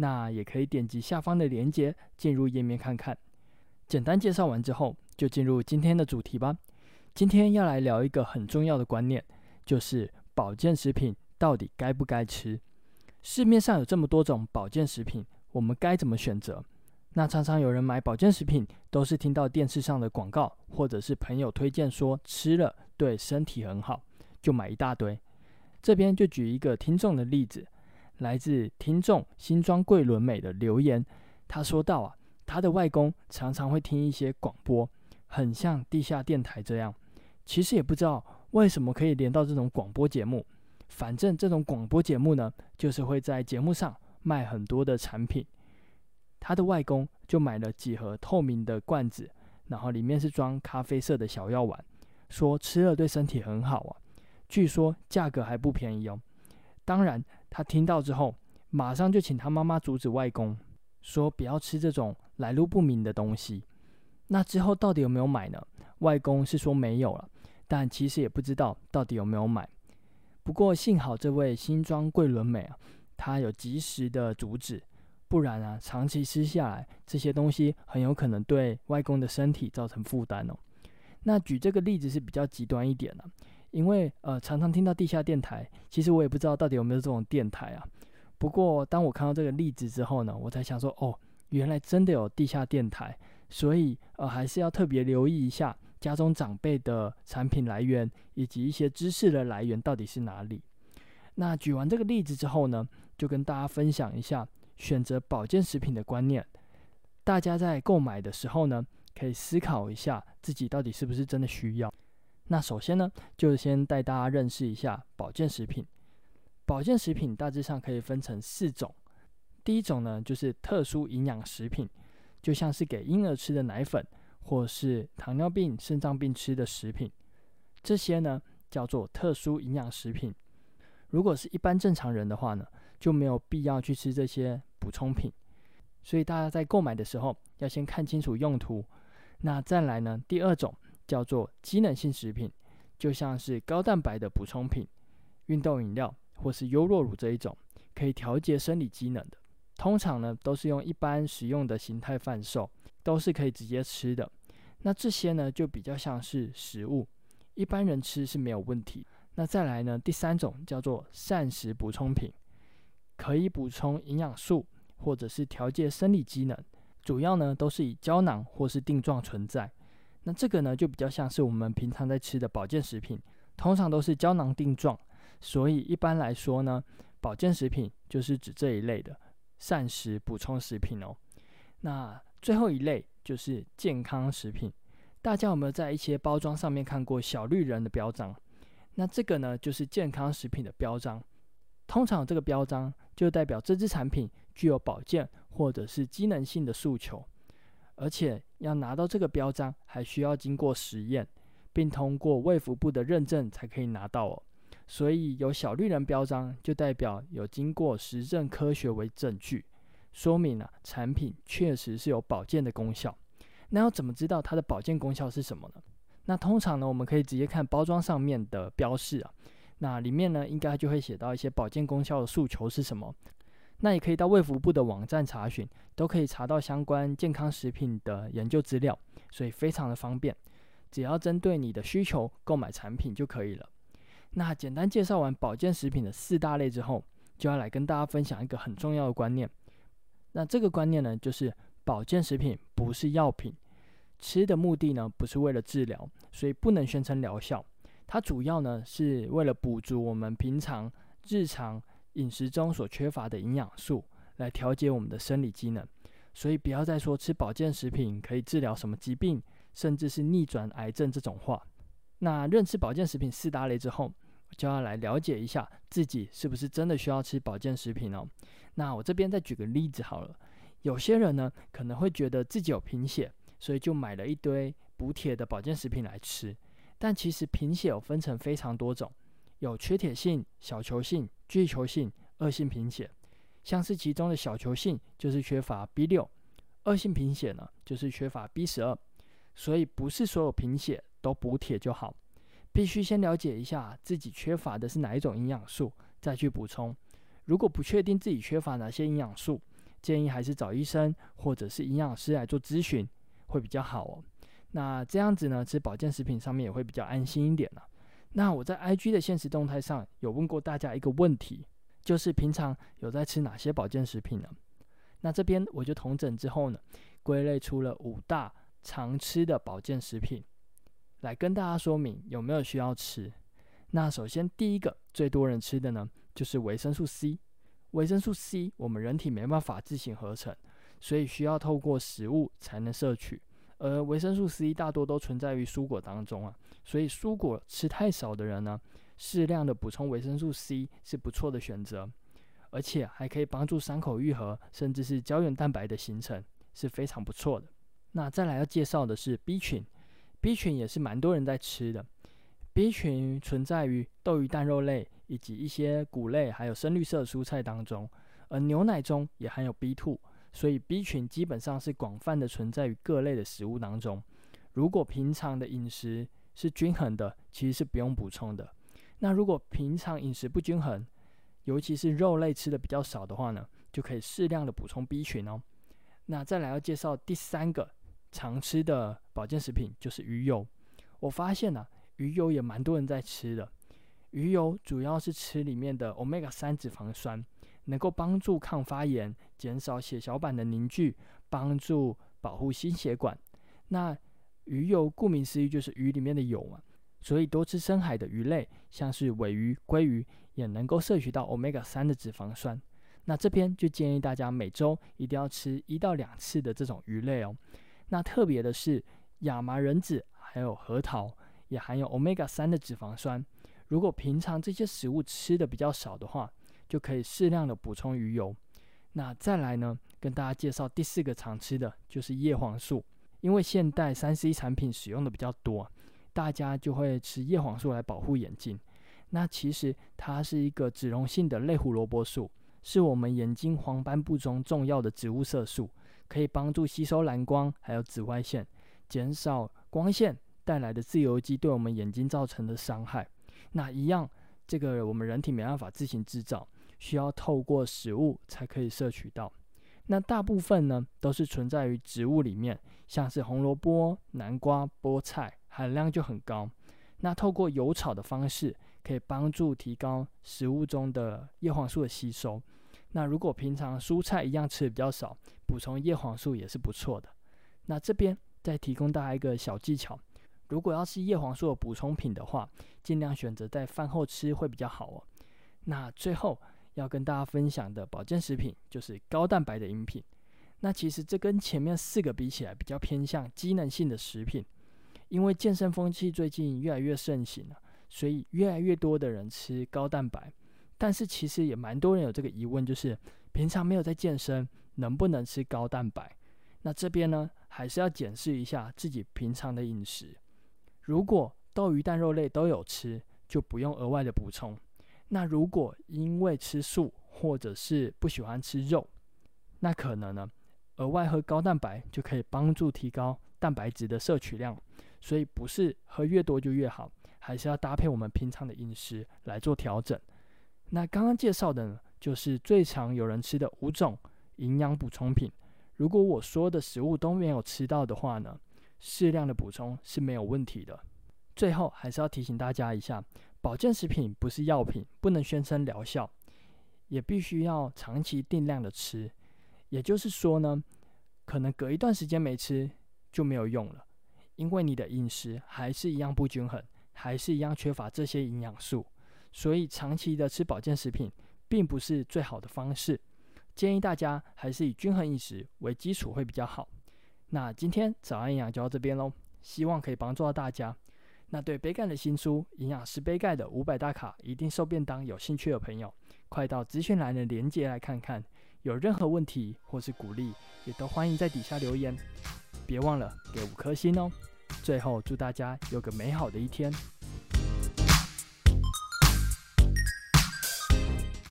那也可以点击下方的链接进入页面看看。简单介绍完之后，就进入今天的主题吧。今天要来聊一个很重要的观念，就是保健食品到底该不该吃？市面上有这么多种保健食品，我们该怎么选择？那常常有人买保健食品，都是听到电视上的广告，或者是朋友推荐说吃了对身体很好，就买一大堆。这边就举一个听众的例子。来自听众新庄桂纶镁的留言，他说道啊，他的外公常常会听一些广播，很像地下电台这样。其实也不知道为什么可以连到这种广播节目，反正这种广播节目呢，就是会在节目上卖很多的产品。他的外公就买了几盒透明的罐子，然后里面是装咖啡色的小药丸，说吃了对身体很好啊。据说价格还不便宜哦。当然。他听到之后，马上就请他妈妈阻止外公，说不要吃这种来路不明的东西。那之后到底有没有买呢？外公是说没有了，但其实也不知道到底有没有买。不过幸好这位新装桂纶镁啊，他有及时的阻止，不然啊，长期吃下来，这些东西很有可能对外公的身体造成负担哦。那举这个例子是比较极端一点的。因为呃，常常听到地下电台，其实我也不知道到底有没有这种电台啊。不过当我看到这个例子之后呢，我才想说，哦，原来真的有地下电台，所以呃，还是要特别留意一下家中长辈的产品来源以及一些知识的来源到底是哪里。那举完这个例子之后呢，就跟大家分享一下选择保健食品的观念。大家在购买的时候呢，可以思考一下自己到底是不是真的需要。那首先呢，就先带大家认识一下保健食品。保健食品大致上可以分成四种。第一种呢，就是特殊营养食品，就像是给婴儿吃的奶粉，或是糖尿病、肾脏病吃的食品，这些呢叫做特殊营养食品。如果是一般正常人的话呢，就没有必要去吃这些补充品。所以大家在购买的时候要先看清楚用途。那再来呢，第二种。叫做机能性食品，就像是高蛋白的补充品、运动饮料或是优酪乳这一种，可以调节生理机能的。通常呢，都是用一般食用的形态贩售，都是可以直接吃的。那这些呢，就比较像是食物，一般人吃是没有问题。那再来呢，第三种叫做膳食补充品，可以补充营养素或者是调节生理机能，主要呢都是以胶囊或是定状存在。那这个呢，就比较像是我们平常在吃的保健食品，通常都是胶囊定状，所以一般来说呢，保健食品就是指这一类的膳食补充食品哦。那最后一类就是健康食品，大家有没有在一些包装上面看过小绿人的标章？那这个呢，就是健康食品的标章，通常这个标章就代表这支产品具有保健或者是机能性的诉求。而且要拿到这个标章，还需要经过实验，并通过卫福部的认证才可以拿到哦。所以有小绿人标章，就代表有经过实证科学为证据，说明啊产品确实是有保健的功效。那要怎么知道它的保健功效是什么呢？那通常呢，我们可以直接看包装上面的标示啊，那里面呢应该就会写到一些保健功效的诉求是什么。那也可以到卫福部的网站查询，都可以查到相关健康食品的研究资料，所以非常的方便。只要针对你的需求购买产品就可以了。那简单介绍完保健食品的四大类之后，就要来跟大家分享一个很重要的观念。那这个观念呢，就是保健食品不是药品，吃的目的呢不是为了治疗，所以不能宣称疗效。它主要呢是为了补足我们平常日常。饮食中所缺乏的营养素，来调节我们的生理机能。所以不要再说吃保健食品可以治疗什么疾病，甚至是逆转癌症这种话。那认识保健食品四大类之后，就要来了解一下自己是不是真的需要吃保健食品哦。那我这边再举个例子好了，有些人呢可能会觉得自己有贫血，所以就买了一堆补铁的保健食品来吃。但其实贫血有分成非常多种，有缺铁性、小球性、巨球性、恶性贫血。像是其中的小球性就是缺乏 B 六，恶性贫血呢就是缺乏 B 十二。所以不是所有贫血都补铁就好，必须先了解一下自己缺乏的是哪一种营养素，再去补充。如果不确定自己缺乏哪些营养素，建议还是找医生或者是营养师来做咨询，会比较好哦。那这样子呢，吃保健食品上面也会比较安心一点了。那我在 IG 的现实动态上有问过大家一个问题，就是平常有在吃哪些保健食品呢？那这边我就统整之后呢，归类出了五大常吃的保健食品，来跟大家说明有没有需要吃。那首先第一个最多人吃的呢，就是维生素 C。维生素 C 我们人体没办法自行合成，所以需要透过食物才能摄取。而维生素 C 大多都存在于蔬果当中啊，所以蔬果吃太少的人呢，适量的补充维生素 C 是不错的选择，而且还可以帮助伤口愈合，甚至是胶原蛋白的形成，是非常不错的。那再来要介绍的是 B 群，B 群也是蛮多人在吃的，B 群存在于豆鱼蛋肉类以及一些谷类，还有深绿色蔬菜当中，而牛奶中也含有 B two。所以 B 群基本上是广泛的存在于各类的食物当中。如果平常的饮食是均衡的，其实是不用补充的。那如果平常饮食不均衡，尤其是肉类吃的比较少的话呢，就可以适量的补充 B 群哦。那再来要介绍第三个常吃的保健食品，就是鱼油。我发现呢、鱼油也蛮多人在吃的。鱼油主要是吃里面的 Omega 三脂肪酸。能够帮助抗发炎，减少血小板的凝聚，帮助保护心血管。那鱼油顾名思义就是鱼里面的油嘛，所以多吃深海的鱼类，像是尾鱼、鲑鱼，也能够摄取到 Omega 三的脂肪酸。那这边就建议大家每周一定要吃一到两次的这种鱼类哦。那特别的是亚麻仁籽还有核桃也含有 Omega 三的脂肪酸。如果平常这些食物吃的比较少的话，就可以适量的补充鱼油。那再来呢，跟大家介绍第四个常吃的就是叶黄素。因为现代三 C 产品使用的比较多，大家就会吃叶黄素来保护眼睛。那其实它是一个脂溶性的类胡萝卜素，是我们眼睛黄斑部中重要的植物色素，可以帮助吸收蓝光还有紫外线，减少光线带来的自由基对我们眼睛造成的伤害。那一样，这个我们人体没办法自行制造。需要透过食物才可以摄取到，那大部分呢都是存在于植物里面，像是红萝卜、南瓜、菠菜，含量就很高。那透过油炒的方式，可以帮助提高食物中的叶黄素的吸收。那如果平常蔬菜一样吃的比较少，补充叶黄素也是不错的。那这边再提供大家一个小技巧，如果要吃叶黄素的补充品的话，尽量选择在饭后吃会比较好哦。那最后。要跟大家分享的保健食品就是高蛋白的饮品。那其实这跟前面四个比起来，比较偏向机能性的食品。因为健身风气最近越来越盛行了，所以越来越多的人吃高蛋白。但是其实也蛮多人有这个疑问，就是平常没有在健身，能不能吃高蛋白？那这边呢，还是要检视一下自己平常的饮食。如果豆鱼蛋肉类都有吃，就不用额外的补充。那如果因为吃素或者是不喜欢吃肉，那可能呢，额外喝高蛋白就可以帮助提高蛋白质的摄取量。所以不是喝越多就越好，还是要搭配我们平常的饮食来做调整。那刚刚介绍的呢，就是最常有人吃的五种营养补充品。如果我说的食物都没有吃到的话呢，适量的补充是没有问题的。最后还是要提醒大家一下。保健食品不是药品，不能宣称疗效，也必须要长期定量的吃。也就是说呢，可能隔一段时间没吃就没有用了，因为你的饮食还是一样不均衡，还是一样缺乏这些营养素。所以长期的吃保健食品并不是最好的方式。建议大家还是以均衡饮食为基础会比较好。那今天早安营养就到这边喽，希望可以帮助到大家。那对杯盖的新书《营养师杯盖的五百大卡一定瘦便当》有兴趣的朋友，快到资讯栏的链接来看看。有任何问题或是鼓励，也都欢迎在底下留言。别忘了给五颗星哦！最后，祝大家有个美好的一天。